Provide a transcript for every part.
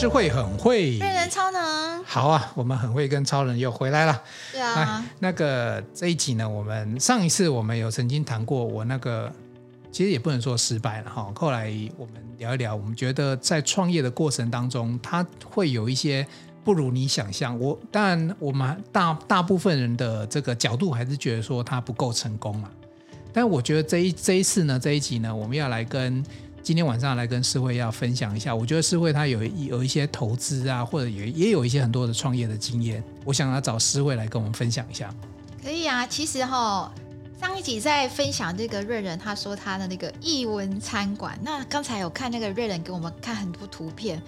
诗慧很会，瑞人超能。好啊，我们很会跟超人又回来了。对啊，那个这一集呢，我们上一次我们有曾经谈过，我那个其实也不能说失败了哈。后来我们聊一聊，我们觉得在创业的过程当中，它会有一些不如你想象。我当然，我们大大部分人的这个角度还是觉得说它不够成功嘛。但我觉得这一这一次呢，这一集呢，我们要来跟。今天晚上来跟诗慧要分享一下，我觉得诗慧她有有一些投资啊，或者也也有一些很多的创业的经验，我想要找诗慧来跟我们分享一下。可以啊，其实哈、哦，上一集在分享这个瑞仁，他说他的那个艺文餐馆，那刚才有看那个瑞仁给我们看很多图片，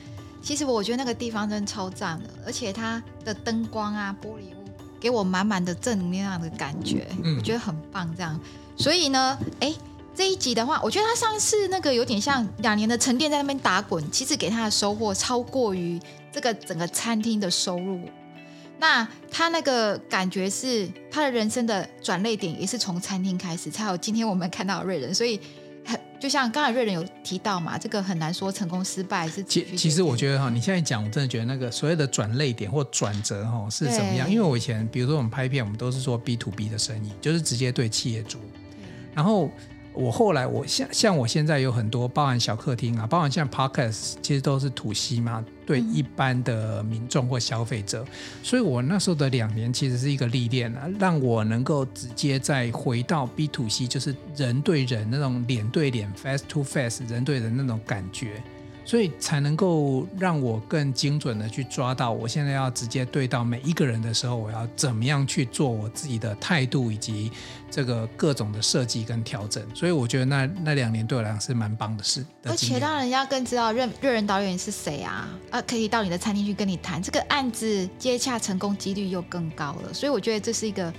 其实我觉得那个地方真的超赞的，而且它的灯光啊、玻璃屋给我满满的正能量的感觉，嗯、我觉得很棒。这样，所以呢，哎。这一集的话，我觉得他上次那个有点像两年的沉淀在那边打滚，其实给他的收获超过于这个整个餐厅的收入。那他那个感觉是他的人生的转捩点，也是从餐厅开始，才有今天我们看到的瑞人。所以，就像刚才瑞人有提到嘛，这个很难说成功失败是。其其实我觉得哈，你现在讲，我真的觉得那个所谓的转捩点或转折哈是怎么样？因为我以前比如说我们拍片，我们都是做 B to B 的生意，就是直接对企业主，然后。我后来，我像像我现在有很多，包含小客厅啊，包含像 Podcast，其实都是 to 嘛，对一般的民众或消费者。所以我那时候的两年其实是一个历练啊，让我能够直接再回到 B to C，就是人对人那种脸对脸 face to face 人对人那种感觉。所以才能够让我更精准的去抓到，我现在要直接对到每一个人的时候，我要怎么样去做我自己的态度以及这个各种的设计跟调整。所以我觉得那那两年对我来讲是蛮棒的事。而且让人家更知道瑞瑞仁导演是谁啊？啊，可以到你的餐厅去跟你谈这个案子，接洽成功几率又更高了。所以我觉得这是一个。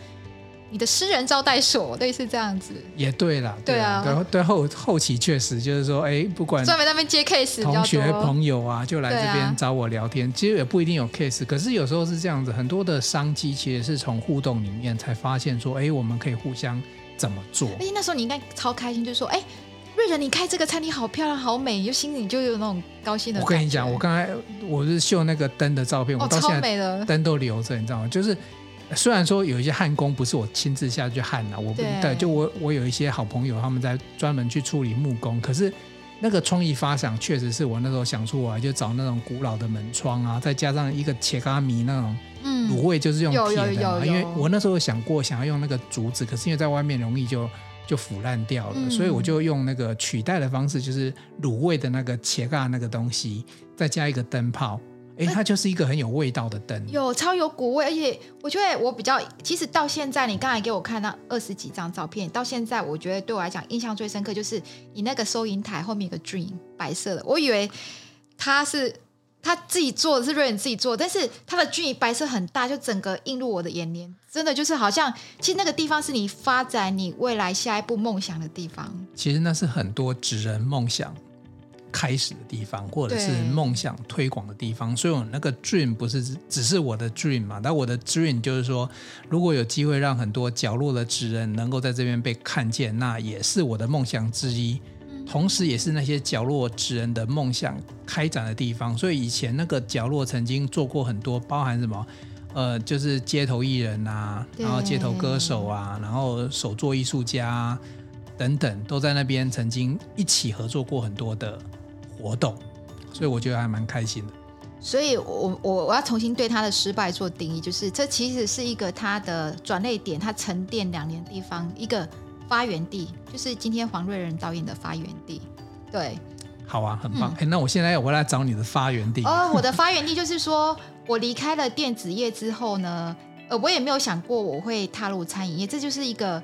你的私人招待所类似这样子，也对了，对啊，对，对后后期确实就是说，哎，不管专门在那边接 case，同学朋友啊，就来这边找我聊天，其实也不一定有 case，可是有时候是这样子，很多的商机其实是从互动里面才发现说，哎，我们可以互相怎么做？哎，那时候你应该超开心，就是说，哎，瑞仁，你开这个餐厅好漂亮，好美，就心里就有那种高兴的。我跟你讲，我刚才我是秀那个灯的照片，我到现在灯都留着，你知道吗？就是。虽然说有一些焊工不是我亲自下去焊的，我不对，就我我有一些好朋友他们在专门去处理木工，可是那个创意发想确实是我那时候想出来，就找那种古老的门窗啊，再加上一个切嘎米那种卤味，就是用铁的嘛，因为我那时候想过想要用那个竹子，可是因为在外面容易就就腐烂掉了，所以我就用那个取代的方式，就是卤味的那个切嘎那个东西，再加一个灯泡。哎，它就是一个很有味道的灯，有超有古味，而且我觉得我比较，其实到现在你刚才给我看那二十几张照片，到现在我觉得对我来讲印象最深刻就是你那个收银台后面有个 dream 白色的，我以为他是他自己做的是瑞恩自己做，但是他的 dream 白色很大，就整个映入我的眼帘，真的就是好像其实那个地方是你发展你未来下一步梦想的地方。其实那是很多职人梦想开始的地方，或者是梦想推广的地方，所以我那个 dream 不是只是我的 dream 嘛？但我的 dream 就是说，如果有机会让很多角落的职人能够在这边被看见，那也是我的梦想之一，同时也是那些角落职人的梦想开展的地方。所以以前那个角落曾经做过很多，包含什么？呃，就是街头艺人啊，然后街头歌手啊，然后手作艺术家啊，等等，都在那边曾经一起合作过很多的。活动，所以我觉得还蛮开心的。所以我我我要重新对他的失败做定义，就是这其实是一个他的转捩点，他沉淀两年的地方，一个发源地，就是今天黄瑞仁导演的发源地。对，好啊，很棒。哎、嗯，那我现在我来找你的发源地。哦，我的发源地就是说我离开了电子业之后呢，呃，我也没有想过我会踏入餐饮业，这就是一个。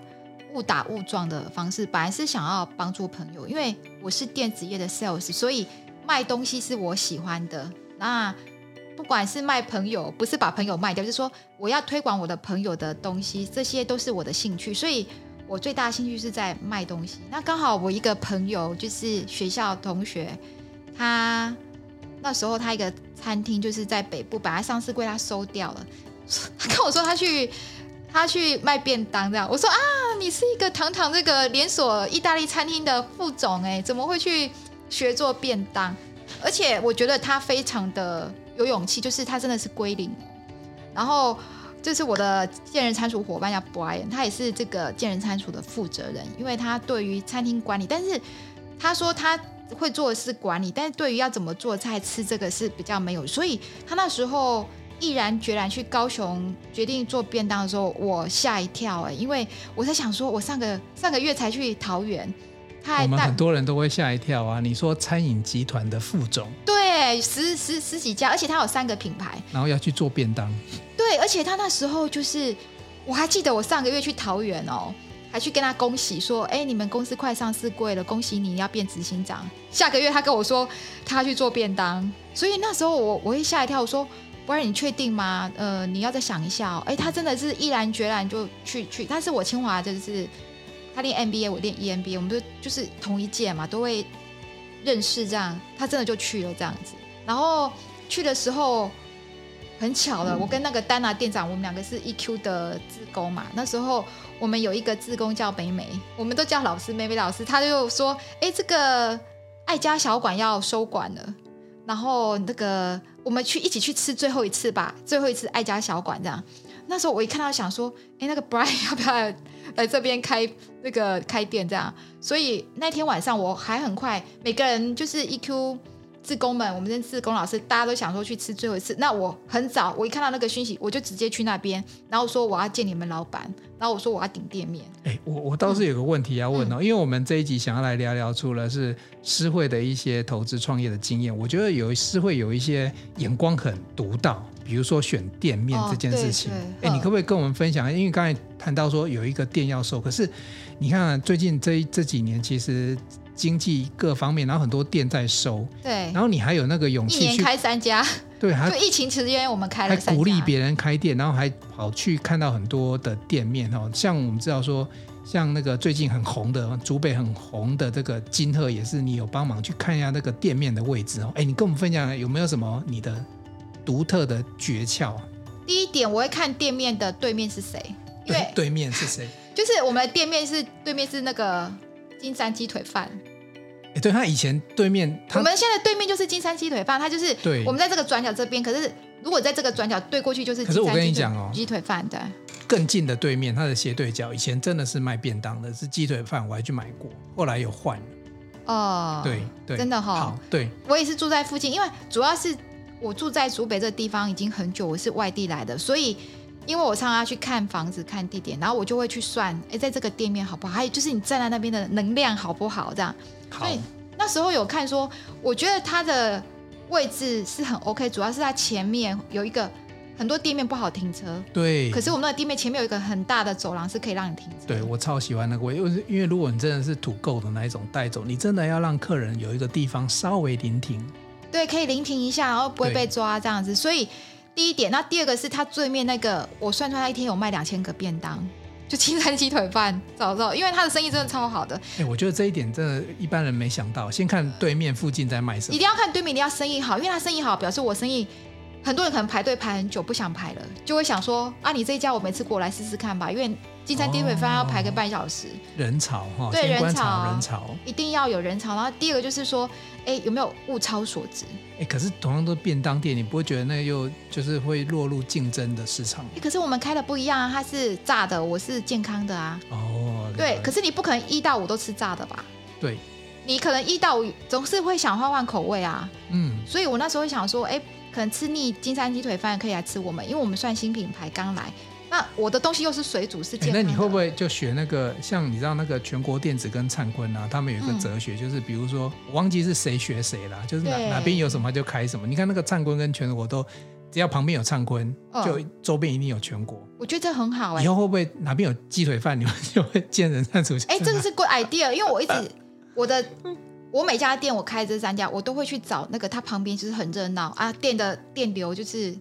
误打误撞的方式，本来是想要帮助朋友，因为我是电子业的 sales，所以卖东西是我喜欢的。那不管是卖朋友，不是把朋友卖掉，就是说我要推广我的朋友的东西，这些都是我的兴趣。所以我最大的兴趣是在卖东西。那刚好我一个朋友就是学校同学，他那时候他一个餐厅就是在北部，本来上市柜他收掉了，他跟我说他去。他去卖便当，这样我说啊，你是一个堂堂这个连锁意大利餐厅的副总，哎，怎么会去学做便当？而且我觉得他非常的有勇气，就是他真的是归零。然后这是我的健人餐厨伙伴叫 Brian，他也是这个健人餐厨的负责人，因为他对于餐厅管理，但是他说他会做的是管理，但是对于要怎么做菜吃这个是比较没有，所以他那时候。毅然决然去高雄决定做便当的时候，我吓一跳哎、欸，因为我在想说，我上个上个月才去桃园，他还我们很多人都会吓一跳啊。你说餐饮集团的副总，对，十十十几家，而且他有三个品牌，然后要去做便当，对，而且他那时候就是，我还记得我上个月去桃园哦，还去跟他恭喜说，哎，你们公司快上市柜了，恭喜你要变执行长。下个月他跟我说他要去做便当，所以那时候我我会吓一跳，我说。不然你确定吗？呃，你要再想一下哦。哎，他真的是毅然决然就去去。但是我清华就是他练 MBA，我练 EMBA，我们都就是同一届嘛，都会认识这样。他真的就去了这样子。然后去的时候很巧了，我跟那个丹娜店长，我们两个是 EQ 的志工嘛。那时候我们有一个志工叫美美，我们都叫老师美美老师。他就说：“哎，这个爱家小馆要收馆了。”然后那个，我们去一起去吃最后一次吧，最后一次爱家小馆这样。那时候我一看到想说，哎，那个 Brian 要不要来，这边开那个开店这样？所以那天晚上我还很快，每个人就是 EQ。志工们，我们这志工老师，大家都想说去吃最后一次。那我很早，我一看到那个讯息，我就直接去那边，然后说我要见你们老板，然后我说我要顶店面。哎，我我倒是有个问题要问哦，嗯、因为我们这一集想要来聊聊，除了是诗慧的一些投资创业的经验，我觉得有诗慧有一些眼光很独到，比如说选店面这件事情。哎、哦，你可不可以跟我们分享？因为刚才谈到说有一个店要收，可是你看最近这这几年其实。经济各方面，然后很多店在收，对，然后你还有那个勇气去一年开三家，对，还就疫情期间我们开了三家，还鼓励别人开店，然后还跑去看到很多的店面哦，像我们知道说，像那个最近很红的竹北很红的这个金鹤，也是你有帮忙去看一下那个店面的位置哦。哎，你跟我们分享有没有什么你的独特的诀窍？第一点，我会看店面的对面是谁，因为对，对面是谁？就是我们的店面是对面是那个金山鸡腿饭。欸、对他以前对面，我们现在对面就是金山鸡腿饭，他就是对。我们在这个转角这边，可是如果在这个转角对过去就是。可是我跟你讲哦，鸡腿饭对。更近的对面，它的斜对角，以前真的是卖便当的，是鸡腿饭，我还去买过，后来有换了。哦，对对，真的哈、对。我也是住在附近，因为主要是我住在竹北这个地方已经很久，我是外地来的，所以因为我常常要去看房子、看地点，然后我就会去算，哎，在这个店面好不好？还有就是你站在那边的能量好不好？这样。好。那时候有看说，我觉得它的位置是很 OK，主要是它前面有一个很多店面不好停车。对。可是我们那个店面前面有一个很大的走廊，是可以让你停车。对，我超喜欢那个位，因为因为如果你真的是土购的那一种带走，你真的要让客人有一个地方稍微临停。对，可以临停一下，然后不会被抓这样子。所以第一点，那第二个是它对面那个，我算出来一天有卖两千个便当。就青山鸡腿饭，早知道，因为他的生意真的超好的。哎、欸，我觉得这一点真的，一般人没想到。先看对面附近在卖什么，一定要看对面，一定要生意好，因为他生意好，表示我生意。很多人可能排队排很久，不想排了，就会想说啊，你这一家我每次过来试试看吧，因为金山鸡腿饭要排个半小时，哦、人潮哈，对人潮，人潮一定要有人潮。然后第二个就是说，哎，有没有物超所值？哎，可是同样都便当店，你不会觉得那个又就是会落入竞争的市场？哎，可是我们开的不一样啊，它是炸的，我是健康的啊。哦，对，可是你不可能一到五都吃炸的吧？对，你可能一到五总是会想换换口味啊。嗯，所以我那时候会想说，哎。可能吃腻金山鸡腿饭可以来吃我们，因为我们算新品牌刚来。那我的东西又是水煮，是健康的。那你会不会就学那个？像你知道那个全国电子跟灿坤啊，他们有一个哲学，嗯、就是比如说我忘记是谁学谁了，就是哪哪边有什么就开什么。你看那个灿坤跟全国都，只要旁边有灿坤，就周边一定有全国。我觉得这很好哎、欸。以后会不会哪边有鸡腿饭，你们就会见人灿出去？哎，这个是 good idea，因为我一直我的。我每家店我开这三家，我都会去找那个它旁边就是很热闹啊，店的店流就是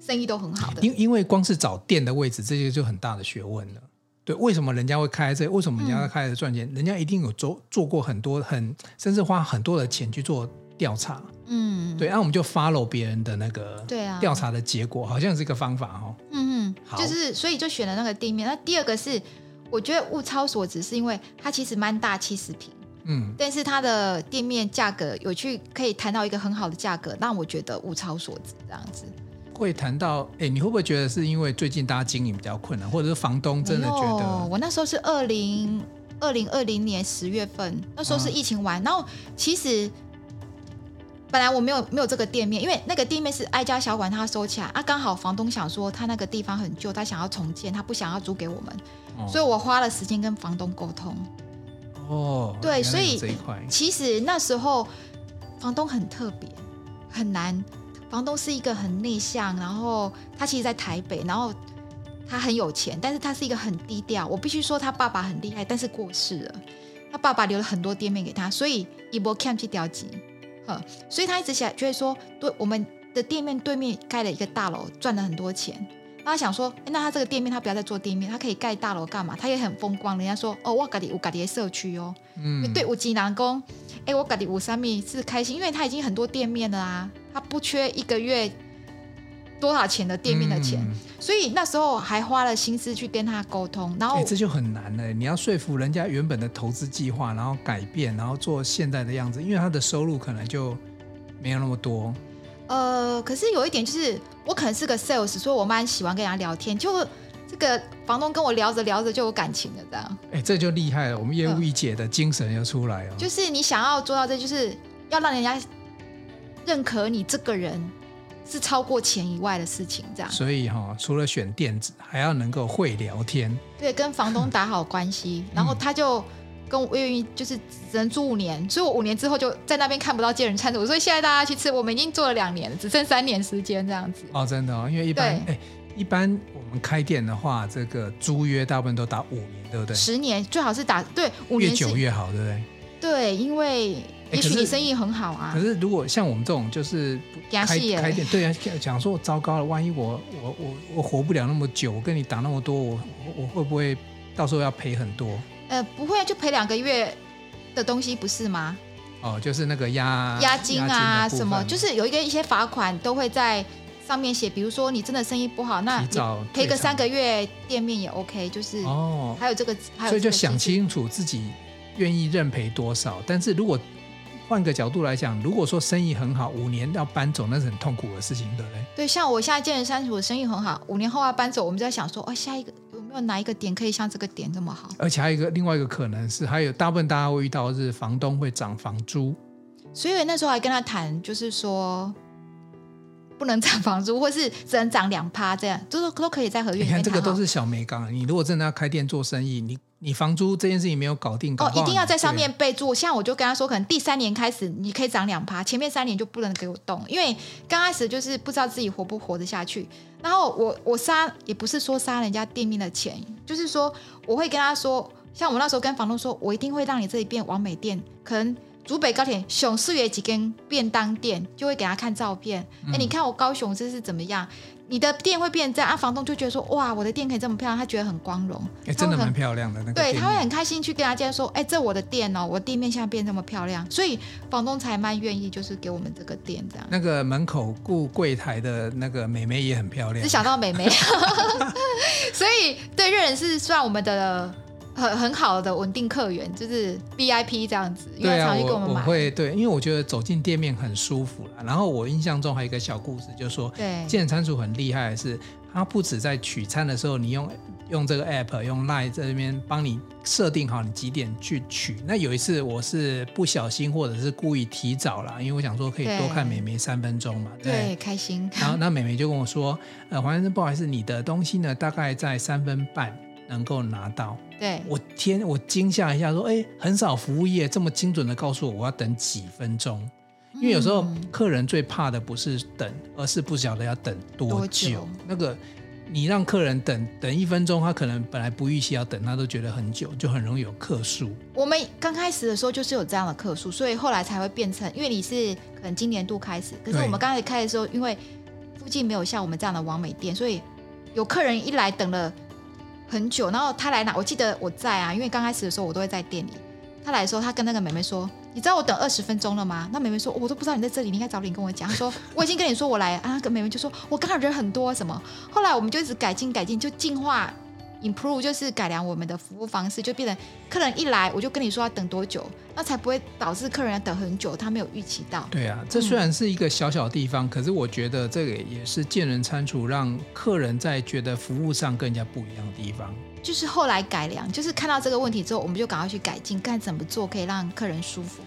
生意都很好的。因因为光是找店的位置，这些就很大的学问了。对，为什么人家会开这？为什么人家会开这赚钱？嗯、人家一定有做做过很多很，甚至花很多的钱去做调查。嗯，对，然、啊、后我们就 follow 别人的那个对啊调查的结果，好像是一个方法哦。嗯嗯，好就是所以就选了那个店面。那第二个是，我觉得物超所值，是因为它其实蛮大，七十坪。嗯，但是它的店面价格有去可以谈到一个很好的价格，让我觉得物超所值这样子。会谈到，哎，你会不会觉得是因为最近大家经营比较困难，或者是房东真的觉得？我那时候是二零二零二零年十月份，那时候是疫情完，嗯、然后其实本来我没有没有这个店面，因为那个店面是爱家小馆他收起来啊，刚好房东想说他那个地方很旧，他想要重建，他不想要租给我们，哦、所以我花了时间跟房东沟通。哦，对，所以其实那时候房东很特别，很难。房东是一个很内向，然后他其实，在台北，然后他很有钱，但是他是一个很低调。我必须说，他爸爸很厉害，但是过世了。他爸爸留了很多店面给他，所以一波 camp 去调集，所以他一直想，觉得说，对我们的店面对面盖了一个大楼，赚了很多钱。他想说，那他这个店面，他不要再做店面，他可以盖大楼干嘛？他也很风光。人家说，哦，我家里我家里的社区哦，嗯，对，我济南工，哎，我家里五三米是开心，因为他已经很多店面了啊。他不缺一个月多少钱的店面的钱，嗯、所以那时候还花了心思去跟他沟通，然后、欸、这就很难了。你要说服人家原本的投资计划，然后改变，然后做现在的样子，因为他的收入可能就没有那么多。呃，可是有一点就是，我可能是个 sales，所以我蛮喜欢跟人家聊天。就这个房东跟我聊着聊着就有感情了，这样。哎、欸，这就厉害了，我们业务一姐的精神又出来了。就是你想要做到这，就是要让人家。认可你这个人是超过钱以外的事情，这样。所以哈、哦，除了选店子，还要能够会聊天。对，跟房东打好关系，嗯、然后他就跟我愿意，就是只能租五年，所以我五年之后就在那边看不到接人餐桌。所以现在大家去吃，我们已经做了两年了，只剩三年时间这样子。哦，真的哦，因为一般哎，一般我们开店的话，这个租约大部分都打五年，对不对？十年最好是打对五年，越久越好，对不对？对，因为。也许你生意很好啊，可是如果像我们这种就是开开店，对啊，讲说我糟糕了，万一我我我我活不了那么久，我跟你打那么多，我我会不会到时候要赔很多？呃，不会，就赔两个月的东西不是吗？哦，就是那个押押金啊，什么，就是有一个一些罚款都会在上面写，比如说你真的生意不好，那赔个三个月店面也 OK，就是哦，还有这个，还有所以就想清楚自己愿意认赔多少，但是如果。换个角度来讲，如果说生意很好，五年要搬走，那是很痛苦的事情，对不对？对，像我现在健身三十五生意很好，五年后要搬走，我们就在想说，哦，下一个有没有哪一个点可以像这个点这么好？而且还有一个另外一个可能是，还有大部分大家会遇到的是房东会涨房租，所以那时候还跟他谈，就是说不能涨房租，或是只能涨两趴，这样都都可以在合约里面。你看这个都是小眉杠，你如果真的要开店做生意，你。你房租这件事情没有搞定搞，哦，一定要在上面备注。像我就跟他说，可能第三年开始你可以涨两趴，前面三年就不能给我动，因为刚开始就是不知道自己活不活得下去。然后我我杀也不是说杀人家店面的钱，就是说我会跟他说，像我那时候跟房东说，我一定会让你这里变完美店，可能竹北高铁熊市有几间便当店，就会给他看照片。哎、嗯，你看我高雄这是怎么样？你的店会变这样啊？房东就觉得说，哇，我的店可以这么漂亮，他觉得很光荣。哎，真的蛮漂亮的那个。对，他会很开心去跟他介绍说，哎，这我的店哦，我店面现在变这么漂亮，所以房东才蛮愿意就是给我们这个店这样。那个门口顾柜台的那个美眉也很漂亮。只想到美眉，所以对热人是算我们的。很很好的稳定客源，就是 VIP 这样子，因为常去跟我们买。我会对，因为我觉得走进店面很舒服了。然后我印象中还有一个小故事，就是说，对，健餐厨很厉害的是，他不止在取餐的时候，你用用这个 app 用 Line 在这边帮你设定好你几点去取。那有一次我是不小心或者是故意提早了，因为我想说可以多看美眉三分钟嘛，对，对，开心。然后那美眉就跟我说，呃，黄先生不好意思，你的东西呢大概在三分半能够拿到。对，我天，我惊吓一下，说，哎，很少服务业这么精准的告诉我我要等几分钟，因为有时候客人最怕的不是等，而是不晓得要等多久。那个你让客人等等一分钟，他可能本来不预期要等，他都觉得很久，就很容易有客诉。我们刚开始的时候就是有这样的客诉，所以后来才会变成，因为你是可能今年度开始，可是我们刚开始开的时候，因为附近没有像我们这样的网美店，所以有客人一来等了。很久，然后他来拿，我记得我在啊，因为刚开始的时候我都会在店里。他来的时候，他跟那个妹妹说：“你知道我等二十分钟了吗？”那妹妹说：“我都不知道你在这里，你应该早点跟我讲。”他说：“我已经跟你说我来啊。”那个妹妹就说：“我刚好人很多什么。”后来我们就一直改进改进，就进化 improve，就是改良我们的服务方式，就变成客人一来我就跟你说要等多久，那才不会导致客人要等很久，他没有预期到。对啊，这虽然是一个小小地方，嗯、可是我觉得这个也是见人餐厨让客人在觉得服务上更加不一样的地方。就是后来改良，就是看到这个问题之后，我们就赶快去改进，看怎么做可以让客人舒服。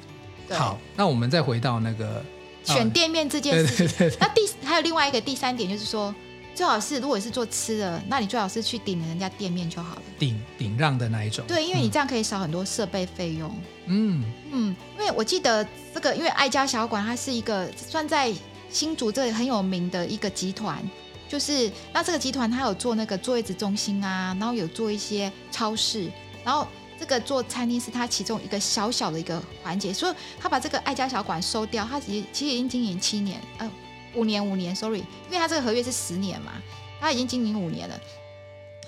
好，那我们再回到那个选店面这件事情。那第还有另外一个第三点就是说。最好是，如果是做吃的，那你最好是去顶人家店面就好了。顶顶让的那一种。对，因为你这样可以少很多设备费用。嗯嗯，因为我记得这个，因为爱家小馆它是一个算在新竹这里很有名的一个集团，就是那这个集团它有做那个坐月子中心啊，然后有做一些超市，然后这个做餐厅是它其中一个小小的一个环节，所以他把这个爱家小馆收掉，他其实其实已经经营七年，嗯、呃。五年，五年，sorry，因为他这个合约是十年嘛，他已经经营五年了。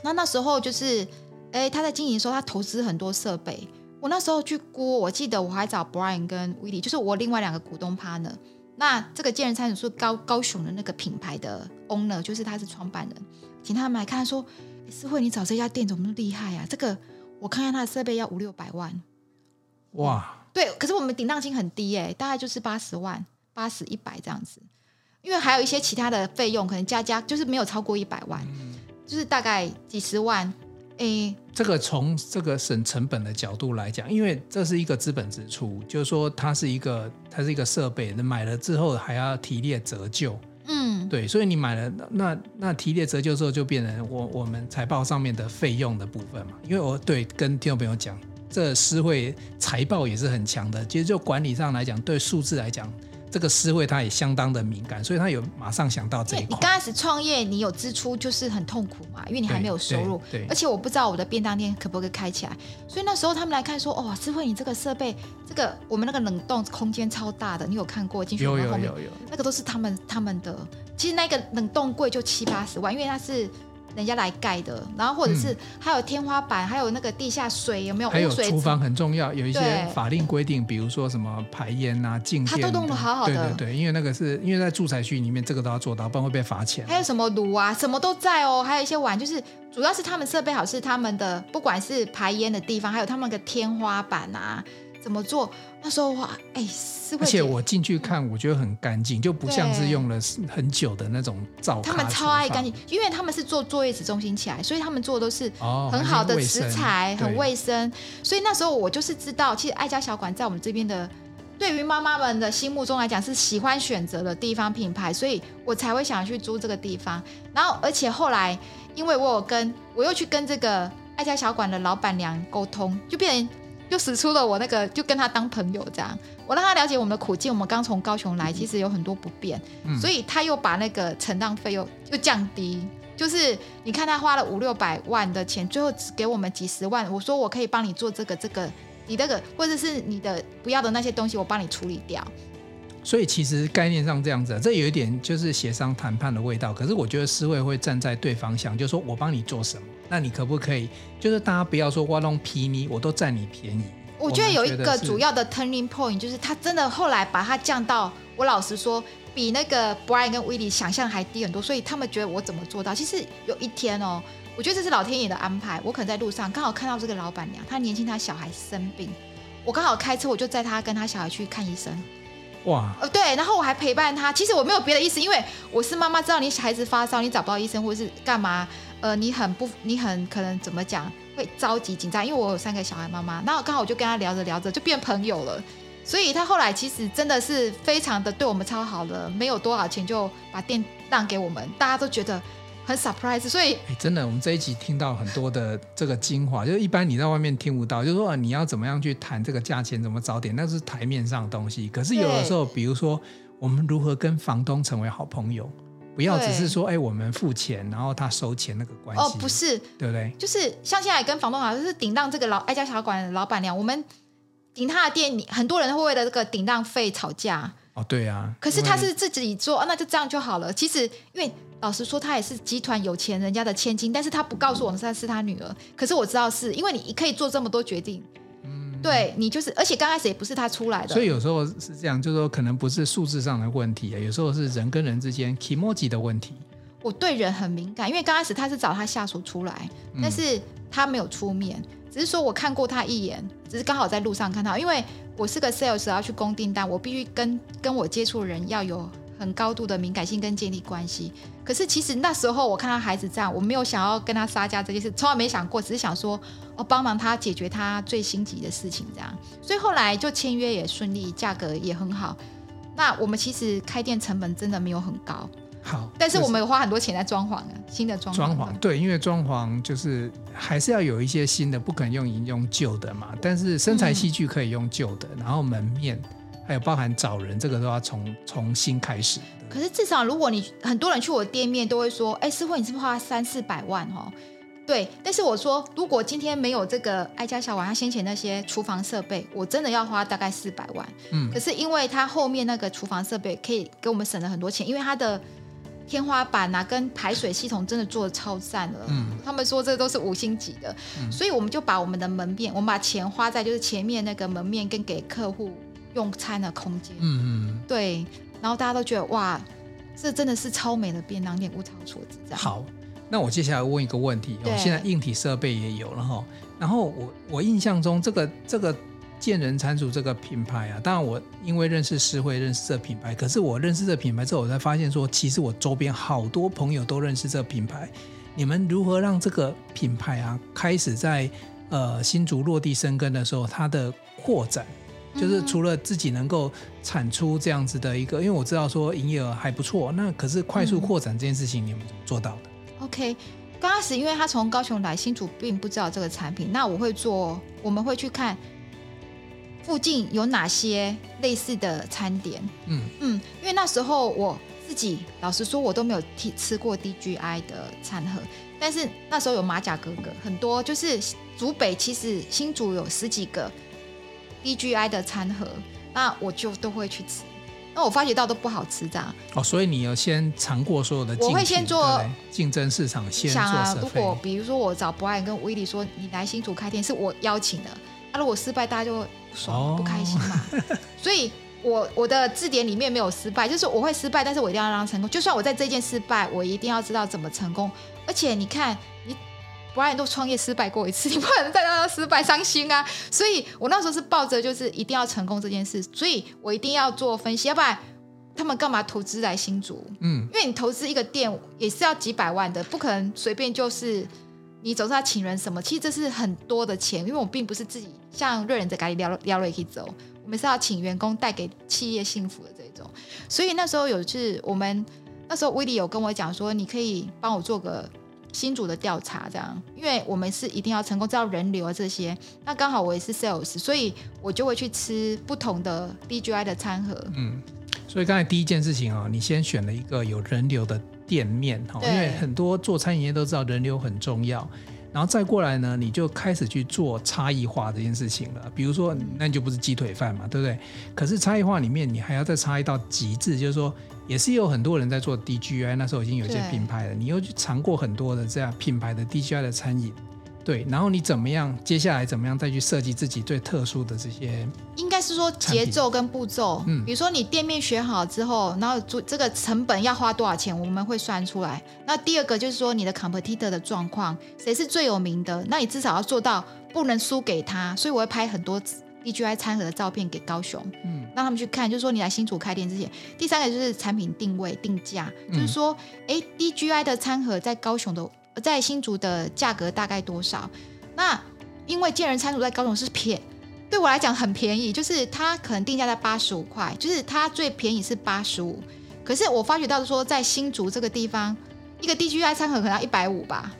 那那时候就是，哎，他在经营的时候，他投资很多设备。我那时候去估，我记得我还找 Brian 跟 Willie，就是我另外两个股东 partner。那这个健人餐饮是高高雄的那个品牌的 owner，就是他是创办人，请他们来看，说，思慧，你找这家店怎么那么厉害啊？这个我看看他的设备要五六百万。哇，对，可是我们顶档金很低哎，大概就是八十万，八十一百这样子。因为还有一些其他的费用，可能加加就是没有超过一百万，嗯、就是大概几十万。诶，这个从这个省成本的角度来讲，因为这是一个资本支出，就是说它是一个它是一个设备，那买了之后还要提列折旧。嗯，对，所以你买了那那提列折旧之后，就变成我我们财报上面的费用的部分嘛。因为我对跟听众朋友讲，这私会财报也是很强的，其实就管理上来讲，对数字来讲。这个思慧他也相当的敏感，所以他有马上想到这一块。你刚开始创业，你有支出就是很痛苦嘛，因为你还没有收入。对。对，而且我不知道我的便当店可不可以开起来，所以那时候他们来看说：“哦，思慧，你这个设备，这个我们那个冷冻空间超大的，你有看过进去？有有有有。那个都是他们他们的，其实那个冷冻柜就七八十万，因为它是。人家来盖的，然后或者是还有天花板，嗯、还有那个地下水有没有？还有厨房很重要，有一些法令规定，比如说什么排烟啊、静电，它都弄得好好的。对对对，因为那个是因为在住宅区里面，这个都要做到，不然会被罚钱。还有什么炉啊，什么都在哦，还有一些碗，就是主要是他们设备好，是他们的不管是排烟的地方，还有他们的天花板啊。怎么做？那时候哇，哎，是而且我进去看，我觉得很干净，就不像是用了很久的那种灶。他们超爱干净，因为他们是做坐月子中心起来，所以他们做的都是很好的食材，很卫生。所以那时候我就是知道，其实爱家小馆在我们这边的，对于妈妈们的心目中来讲是喜欢选择的地方品牌，所以我才会想去租这个地方。然后，而且后来，因为我有跟我又去跟这个爱家小馆的老板娘沟通，就变成。就使出了我那个，就跟他当朋友这样，我让他了解我们的苦境。我们刚从高雄来，其实有很多不便，嗯、所以他又把那个承担费用又降低。就是你看他花了五六百万的钱，最后只给我们几十万。我说我可以帮你做这个这个，你那个或者是你的不要的那些东西，我帮你处理掉。所以其实概念上这样子，这有一点就是协商谈判的味道。可是我觉得思维会站在对方想，就是说我帮你做什么。那你可不可以，就是大家不要说挖弄皮尼，我都占你便宜。我觉得有一个主要的 turning point，就是他真的后来把它降到，我老实说，比那个 Brian 跟 Willie 想象还低很多。所以他们觉得我怎么做到？其实有一天哦，我觉得这是老天爷的安排。我可能在路上刚好看到这个老板娘，她年轻，她小孩生病，我刚好开车，我就载她跟她小孩去看医生。哇，呃，对，然后我还陪伴她。其实我没有别的意思，因为我是妈妈，知道你小孩子发烧，你找不到医生或者是干嘛。呃，你很不，你很可能怎么讲会着急紧张，因为我有三个小孩妈妈，那刚好我就跟他聊着聊着就变朋友了，所以他后来其实真的是非常的对我们超好的，没有多少钱就把店让给我们，大家都觉得很 surprise，所以哎，真的，我们这一集听到很多的这个精华，就是一般你在外面听不到，就是说你要怎么样去谈这个价钱，怎么找点，那是台面上的东西，可是有的时候，比如说我们如何跟房东成为好朋友。不要只是说，哎，我们付钱，然后他收钱那个关系。哦，不是，对不对？就是像现在跟房东好就是顶让这个老爱家小馆的老板娘，我们顶他的店，很多人会为了这个顶让费吵架。哦，对啊。可是他是自己做，那就这样就好了。其实，因为老实说，他也是集团有钱人家的千金，但是他不告诉我们他是他女儿。可是我知道是因为你可以做这么多决定。对你就是，而且刚开始也不是他出来的，所以有时候是这样，就是说可能不是数字上的问题，有时候是人跟人之间 kimoji 的问题。我对人很敏感，因为刚开始他是找他下属出来，但是他没有出面，只是说我看过他一眼，只是刚好在路上看到，因为我是个 sales 要去攻订单，我必须跟跟我接触的人要有很高度的敏感性跟建立关系。可是其实那时候我看到孩子这样，我没有想要跟他撒娇这件事，从来没想过，只是想说哦帮忙他解决他最心急的事情这样。所以后来就签约也顺利，价格也很好。那我们其实开店成本真的没有很高。好，但是我们有花很多钱在装潢啊，新的装潢。装潢对，因为装潢就是还是要有一些新的，不可能用用旧的嘛。但是生材器具可以用旧的，嗯、然后门面还有包含找人，这个都要从重新开始。可是至少如果你很多人去我店面都会说，哎，师傅你是不是花三四百万哦？对，但是我说如果今天没有这个爱家小玩，他先前那些厨房设备，我真的要花大概四百万。嗯，可是因为他后面那个厨房设备可以给我们省了很多钱，因为他的。天花板啊，跟排水系统真的做的超赞了。嗯，他们说这都是五星级的，嗯，所以我们就把我们的门面，我们把钱花在就是前面那个门面跟给客户用餐的空间。嗯嗯，对。然后大家都觉得哇，这真的是超美的便当店，物超所值。这样。好，那我接下来问一个问题。哦，现在硬体设备也有了哈，然后我我印象中这个这个。健人餐厨这个品牌啊，当然我因为认识诗慧认识这品牌，可是我认识这品牌之后，我才发现说，其实我周边好多朋友都认识这品牌。你们如何让这个品牌啊，开始在呃新竹落地生根的时候，它的扩展，就是除了自己能够产出这样子的一个，因为我知道说营业额还不错，那可是快速扩展这件事情，你们怎么做到的？嗯，OK，刚开始因为他从高雄来新竹，并不知道这个产品，那我会做，我们会去看。附近有哪些类似的餐点？嗯嗯，因为那时候我自己老实说，我都没有吃吃过 DGI 的餐盒，但是那时候有马甲哥哥，很多就是竹北，其实新竹有十几个 DGI 的餐盒，那我就都会去吃。那我发觉到都不好吃，这样哦，所以你要先尝过所有的，我会先做竞争市场，先做。想啊，如果比如说我找博爱跟威利说，你来新竹开店是我邀请的，那、啊、如果失败，大家就。不爽不开心嘛？哦、所以我我的字典里面没有失败，就是我会失败，但是我一定要让它成功。就算我在这件失败，我一定要知道怎么成功。而且你看，你不然都创业失败过一次，你不可能再让他失败伤心啊！所以我那时候是抱着就是一定要成功这件事，所以我一定要做分析，要不然他们干嘛投资来新竹？嗯，因为你投资一个店也是要几百万的，不可能随便就是。你总是要请人什么？其实这是很多的钱，因为我并不是自己像瑞人在咖喱聊聊了可以走，我们是要请员工带给企业幸福的这种。所以那时候有次我们那时候威利有跟我讲说，你可以帮我做个新竹的调查，这样，因为我们是一定要成功，知道人流啊这些。那刚好我也是 sales，所以我就会去吃不同的 DGI 的餐盒。嗯，所以刚才第一件事情啊，你先选了一个有人流的。店面哈，因为很多做餐饮业都知道人流很重要，然后再过来呢，你就开始去做差异化这件事情了。比如说，那你就不是鸡腿饭嘛，对不对？可是差异化里面，你还要再差异到极致，就是说，也是有很多人在做 DGI，那时候已经有一些品牌了，你又去尝过很多的这样品牌的 DGI 的餐饮。对，然后你怎么样？接下来怎么样再去设计自己最特殊的这些？应该是说节奏跟步骤。嗯，比如说你店面选好之后，然后做这个成本要花多少钱，我们会算出来。那第二个就是说你的 competitor 的状况，谁是最有名的？那你至少要做到不能输给他。所以我会拍很多 DGI 餐盒的照片给高雄，嗯，让他们去看。就是说你来新竹开店之前，第三个就是产品定位定价，就是说，哎，DGI 的餐盒在高雄的。在新竹的价格大概多少？那因为建人餐厨在高雄是便，对我来讲很便宜，就是它可能定价在八十五块，就是它最便宜是八十五。可是我发觉到说，在新竹这个地方，一个 DGI 餐盒可能要一百五吧？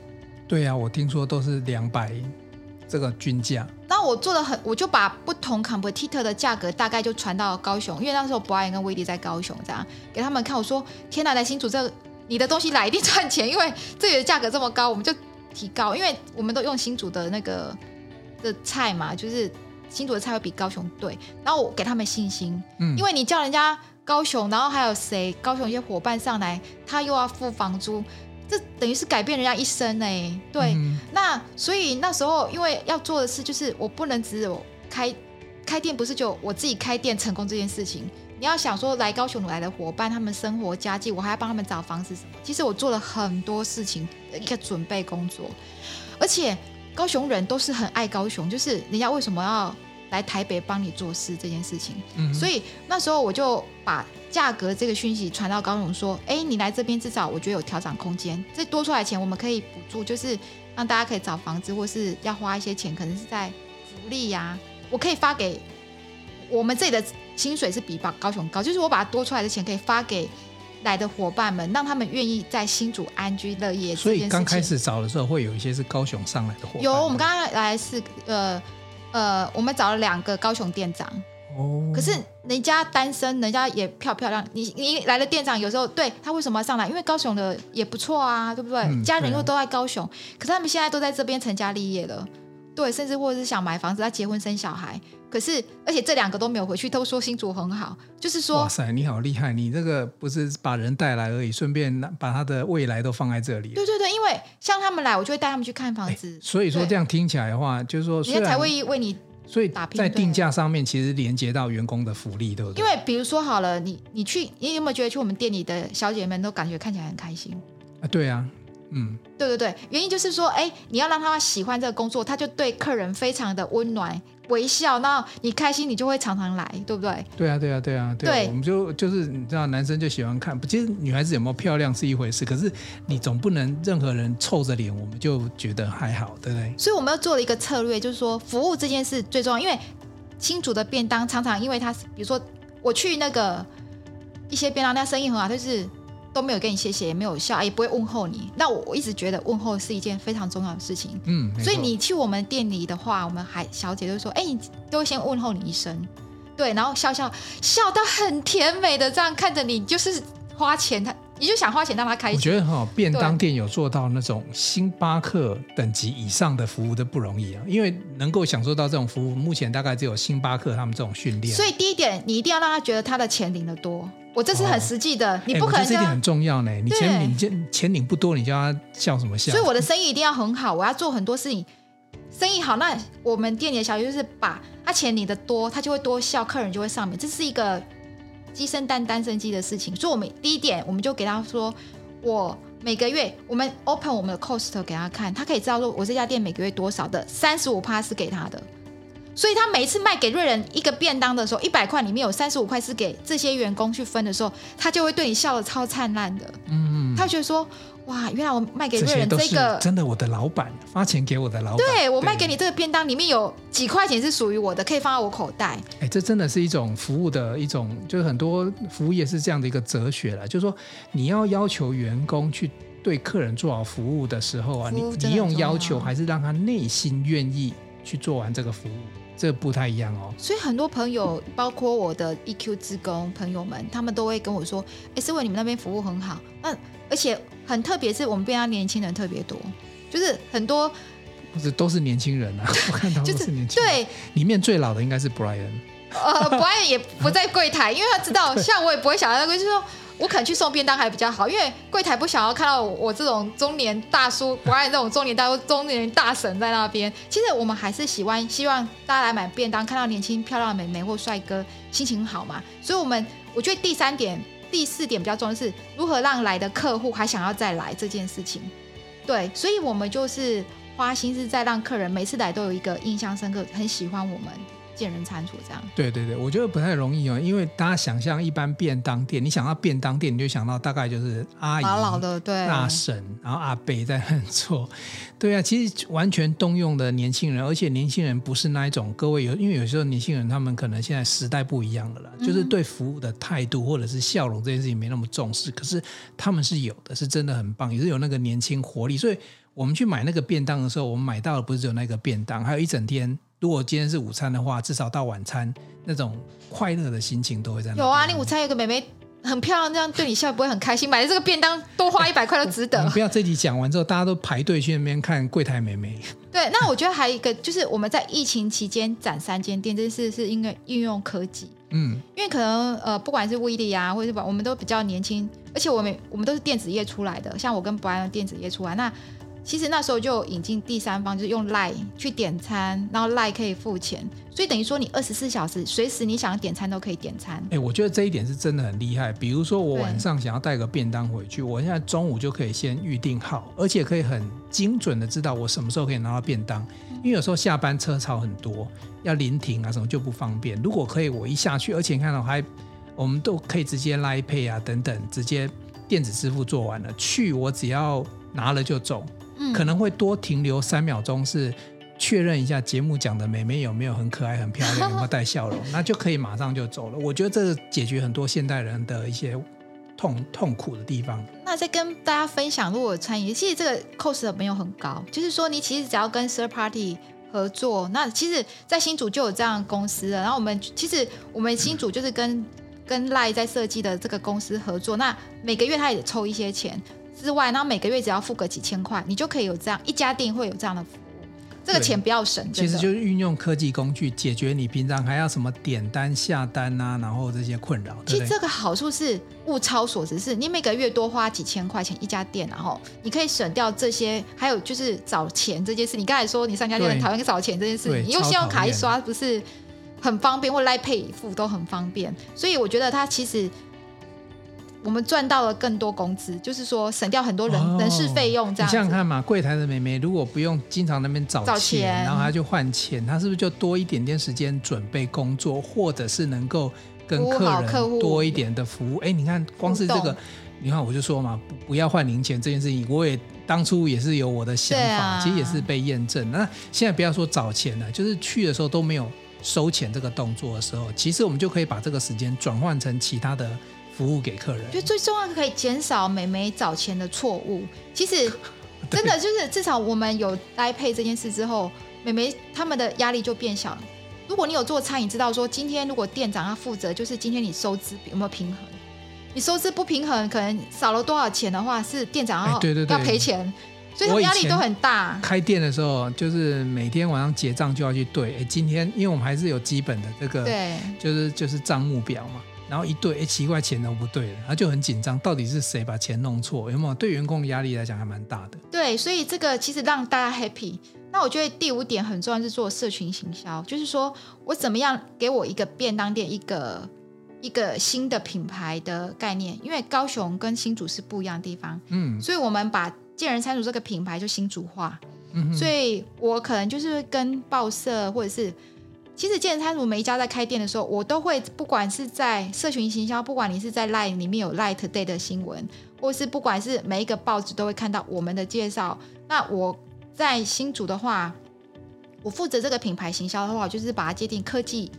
对呀、啊，我听说都是两百这个均价。那我做的很，我就把不同 competitor 的价格大概就传到高雄，因为那时候博爱跟威迪在高雄，这样给他们看。我说：天哪，来新竹这。你的东西来一定赚钱，因为这里的价格这么高，我们就提高，因为我们都用新竹的那个的菜嘛，就是新竹的菜会比高雄对，然后我给他们信心，嗯，因为你叫人家高雄，然后还有谁高雄一些伙伴上来，他又要付房租，这等于是改变人家一生呢、欸。对，嗯、那所以那时候因为要做的事就是我不能只有开开店，不是就我自己开店成功这件事情。你要想说来高雄来的伙伴，他们生活家计，我还要帮他们找房子什么。其实我做了很多事情一个准备工作，而且高雄人都是很爱高雄，就是人家为什么要来台北帮你做事这件事情。嗯，所以那时候我就把价格这个讯息传到高雄，说：哎，你来这边至少我觉得有调整空间，这多出来的钱我们可以补助，就是让大家可以找房子，或是要花一些钱，可能是在福利呀、啊，我可以发给我们这里的。薪水是比高雄高，就是我把多出来的钱可以发给来的伙伴们，让他们愿意在新竹安居乐业。所以刚开始找的时候，会有一些是高雄上来的伙伴。有，我们刚刚来是呃呃，我们找了两个高雄店长。哦。可是人家单身，人家也漂漂亮。你你来了店长有时候对他为什么要上来？因为高雄的也不错啊，对不对？嗯、家人又都在高雄，可是他们现在都在这边成家立业了。对，甚至或者是想买房子，他结婚生小孩。可是，而且这两个都没有回去，都说新竹很好。就是说，哇塞，你好厉害！你这个不是把人带来而已，顺便把他的未来都放在这里。对对对，因为像他们来，我就会带他们去看房子。所以说这样听起来的话，就是说，人家才会为你所以。在定价上面，其实连接到员工的福利，对不对？因为比如说好了，你你去，你有没有觉得去我们店里的小姐们都感觉看起来很开心？啊，对啊。嗯，对对对，原因就是说，哎，你要让他喜欢这个工作，他就对客人非常的温暖、微笑，那你开心，你就会常常来，对不对？对啊，对啊，对啊，对啊。对，我们就就是你知道，男生就喜欢看，不其实女孩子有没有漂亮是一回事，可是你总不能任何人臭着脸，我们就觉得还好，对不对？所以我们要做了一个策略，就是说服务这件事最重要，因为新竹的便当常常因为他，比如说我去那个一些便当店生意很好，就是。都没有跟你谢谢，也没有笑，也不会问候你。那我我一直觉得问候是一件非常重要的事情。嗯，所以你去我们店里的话，我们还小姐就说：“哎，你都会先问候你一声，对，然后笑笑笑到很甜美的这样看着你，就是花钱，他你就想花钱让他开心。”我觉得哈，便当店有做到那种星巴克等级以上的服务的不容易啊，因为能够享受到这种服务，目前大概只有星巴克他们这种训练。所以第一点，你一定要让他觉得他的钱领得多。我这是很实际的，哦、你不可能这一点很重要呢。你钱领钱钱领不多，你叫他笑什么笑？所以我的生意一定要很好，我要做很多事情。生意好，那我们店里的小姐就是把他钱领的多，他就会多笑，客人就会上门。这是一个鸡生蛋，蛋生鸡的事情。所以，我们第一点，我们就给他说，我每个月我们 open 我们的 cost 给他看，他可以知道说我这家店每个月多少的三十五趴是给他的。所以他每一次卖给瑞人一个便当的时候，一百块里面有三十五块是给这些员工去分的时候，他就会对你笑得超灿烂的。嗯，他觉得说，哇，原来我卖给瑞人这个真的，我的老板发钱给我的老板。对，我卖给你这个便当里面有几块钱是属于我的，可以放在我口袋。哎，这真的是一种服务的一种，就是很多服务业是这样的一个哲学了，就是说你要要求员工去对客人做好服务的时候啊，你你用要求还是让他内心愿意去做完这个服务。这不太一样哦，所以很多朋友，包括我的 EQ 职工朋友们，他们都会跟我说：“哎，思维，你们那边服务很好。”那而且很特别，是我们便当年轻人特别多，就是很多不是都是年轻人啊，我看到都是年轻人。对，里面最老的应该是 Brian。呃，Brian 也不在柜台，因为他知道，像我也不会想到那个，就是说。我可能去送便当还比较好，因为柜台不想要看到我这种中年大叔，不爱这种中年大叔、中年大婶在那边。其实我们还是喜欢希望大家来买便当，看到年轻漂亮的美眉或帅哥，心情好嘛。所以，我们我觉得第三点、第四点比较重要的是如何让来的客户还想要再来这件事情。对，所以我们就是花心思在让客人每次来都有一个印象深刻，很喜欢我们。见人餐厨这样，对对对，我觉得不太容易哦，因为大家想象一般便当店，你想到便当店，你就想到大概就是阿姨、老老的对。大婶，然后阿伯在那做，对啊，其实完全动用的年轻人，而且年轻人不是那一种，各位有，因为有时候年轻人他们可能现在时代不一样了啦，嗯、就是对服务的态度或者是笑容这件事情没那么重视，可是他们是有的，是真的很棒，也是有那个年轻活力，所以我们去买那个便当的时候，我们买到的不是只有那个便当，还有一整天。如果今天是午餐的话，至少到晚餐那种快乐的心情都会在那。有啊，你午餐有个妹妹很漂亮，这样对你笑不会很开心？买的这个便当多花一百块都值得。不要这集讲完之后，大家都排队去那边看柜台妹妹。对，那我觉得还有一个就是我们在疫情期间展三间店，这件事是因为运用科技。嗯，因为可能呃，不管是威力啊，或者是我们都比较年轻，而且我们我们都是电子业出来的，像我跟博安的电子业出来那。其实那时候就引进第三方，就是用 Line 去点餐，然后 Line 可以付钱，所以等于说你二十四小时随时你想点餐都可以点餐。哎，我觉得这一点是真的很厉害。比如说我晚上想要带个便当回去，我现在中午就可以先预定好，而且可以很精准的知道我什么时候可以拿到便当。因为有时候下班车潮很多，要临停啊什么就不方便。如果可以，我一下去，而且你看到还我们都可以直接 Line Pay 啊等等，直接电子支付做完了，去我只要拿了就走。可能会多停留三秒钟，是确认一下节目讲的美眉有没有很可爱、很漂亮，有没有带笑容，那就可以马上就走了。我觉得这是解决很多现代人的一些痛痛苦的地方。那再跟大家分享，如果餐饮，其实这个 cost 没有很高，就是说你其实只要跟 third party 合作，那其实，在新组就有这样的公司了。然后我们其实我们新组就是跟跟 Line 在设计的这个公司合作，那每个月他也抽一些钱。之外，然后每个月只要付个几千块，你就可以有这样一家店会有这样的服务，这个钱不要省。其实就是运用科技工具解决你平常还要什么点单下单啊，然后这些困扰。其实这个好处是物超所值，是你每个月多花几千块钱一家店，然后你可以省掉这些，还有就是找钱这件事。你刚才说你上家店很讨厌找钱这件事，你用信用卡一刷不是很方便，或 Line Pay 付都很方便。所以我觉得它其实。我们赚到了更多工资，就是说省掉很多人、哦、人事费用，这样。你想想看嘛，柜台的妹妹如果不用经常那边找钱，找钱，然后她就换钱，她是不是就多一点点时间准备工作，或者是能够跟客人多一点的服务？哎，你看，光是这个，你看我就说嘛，不不要换零钱这件事情，我也当初也是有我的想法，啊、其实也是被验证。那现在不要说找钱了，就是去的时候都没有收钱这个动作的时候，其实我们就可以把这个时间转换成其他的。服务给客人，就最重要的可以减少美眉找钱的错误。其实 真的就是，至少我们有 Line Pay 这件事之后，美眉他们的压力就变小了。如果你有做餐饮，知道说今天如果店长要负责，就是今天你收支有没有平衡？你收支不平衡，可能少了多少钱的话，是店长要对对对要赔钱，所以他们压力都很大。开店的时候，就是每天晚上结账就要去对，哎，今天因为我们还是有基本的这个，对，就是就是账目表嘛。然后一对，哎，奇怪，钱都不对了，他就很紧张，到底是谁把钱弄错？有没有？对员工的压力来讲还蛮大的。对，所以这个其实让大家 happy。那我觉得第五点很重要，是做社群行销，就是说我怎么样给我一个便当店一个一个新的品牌的概念，因为高雄跟新竹是不一样的地方，嗯，所以我们把健人餐厨这个品牌就新竹化，嗯，所以我可能就是跟报社或者是。其实健人餐厨每一家在开店的时候，我都会不管是在社群行销，不管你是在 Line 里面有 Line Today 的新闻，或是不管是每一个报纸都会看到我们的介绍。那我在新竹的话，我负责这个品牌行销的话，就是把它界定科技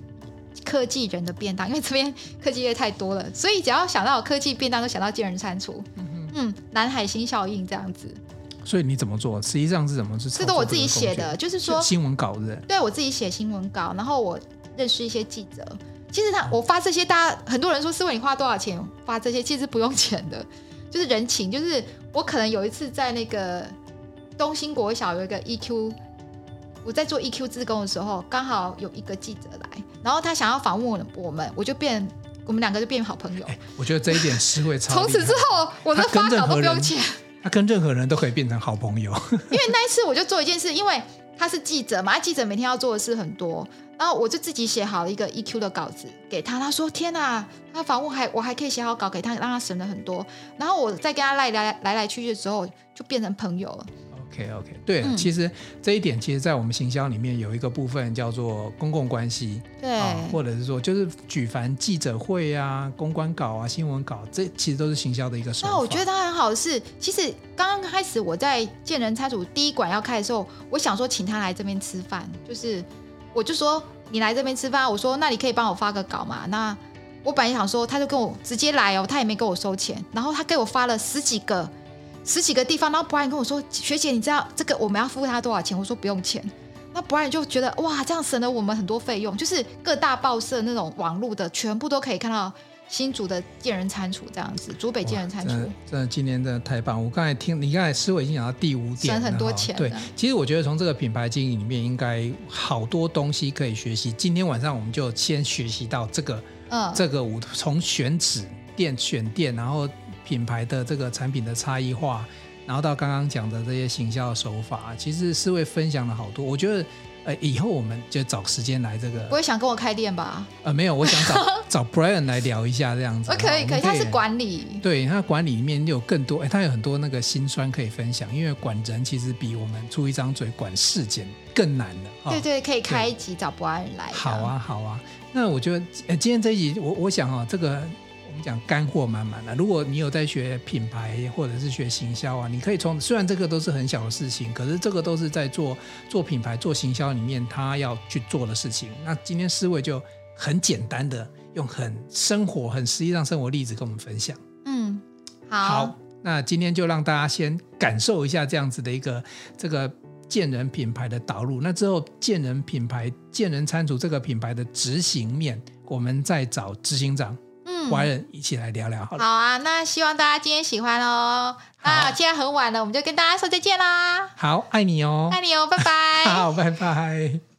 科技人的便当，因为这边科技业太多了，所以只要想到科技便当，都想到健人餐厨。嗯哼，嗯，蓝海新效应这样子。所以你怎么做？实际上是怎么？是这都我自己写的，就是说新闻稿子。对，我自己写新闻稿，然后我认识一些记者。其实他我发这些，大家很多人说思维，你花多少钱发这些？其实不用钱的，就是人情。就是我可能有一次在那个东兴国小有一个 EQ，我在做 EQ 自工的时候，刚好有一个记者来，然后他想要访问我们，我就变我们两个就变好朋友。我觉得这一点是会超。从此之后，我的发稿都不用钱。他跟任何人都可以变成好朋友，因为那一次我就做一件事，因为他是记者嘛，记者每天要做的事很多，然后我就自己写好一个 EQ 的稿子给他。他说：“天哪，那房屋还我还可以写好稿给他，让他省了很多。”然后我再跟他来来来来去去的时候，就变成朋友了。OK OK，对了，嗯、其实这一点，其实，在我们行销里面有一个部分叫做公共关系，对、啊，或者是说，就是举凡记者会啊、公关稿啊、新闻稿，这其实都是行销的一个手法。那我觉得他很好的是，其实刚刚开始我在见人餐厨第一馆要开的时候，我想说请他来这边吃饭，就是我就说你来这边吃饭，我说那你可以帮我发个稿嘛？那我本来想说，他就跟我直接来哦，他也没给我收钱，然后他给我发了十几个。十几个地方，然后 Brian 跟我说：“学姐，你知道这个我们要付他多少钱？”我说：“不用钱。”那 Brian 就觉得哇，这样省了我们很多费用，就是各大报社那种网络的，全部都可以看到新竹的健人餐厨这样子，竹北健人餐厨。真的，今年真的太棒！我刚才听你刚才思维已经讲到第五点，省很多钱。对，其实我觉得从这个品牌经营里面，应该好多东西可以学习。今天晚上我们就先学习到这个，嗯，这个五从选址店选店，然后。品牌的这个产品的差异化，然然后到刚刚讲的这些行销手法，其实思维分享了好多。我觉得，呃，以后我们就找时间来这个。不会想跟我开店吧？呃，没有，我想找 找 Brian 来聊一下这样子。可以，可以，他是管理。对，他管理里面有更多，哎，他有很多那个辛酸可以分享。因为管人其实比我们出一张嘴管事件更难的。对对，可以开一集找 Brian 来。好啊，好啊。那我觉得，呃，今天这一集，我我想啊，这个。我们讲干货满满的。如果你有在学品牌或者是学行销啊，你可以从虽然这个都是很小的事情，可是这个都是在做做品牌、做行销里面他要去做的事情。那今天思维就很简单的用很生活、很实际上生活例子跟我们分享。嗯，好。好，那今天就让大家先感受一下这样子的一个这个建人品牌的导入。那之后建人品牌、建人餐厨这个品牌的执行面，我们再找执行长。华人一起来聊聊好了。好啊，那希望大家今天喜欢哦。那既然很晚了，我们就跟大家说再见啦。好，爱你哦，爱你哦，拜拜。好，拜拜。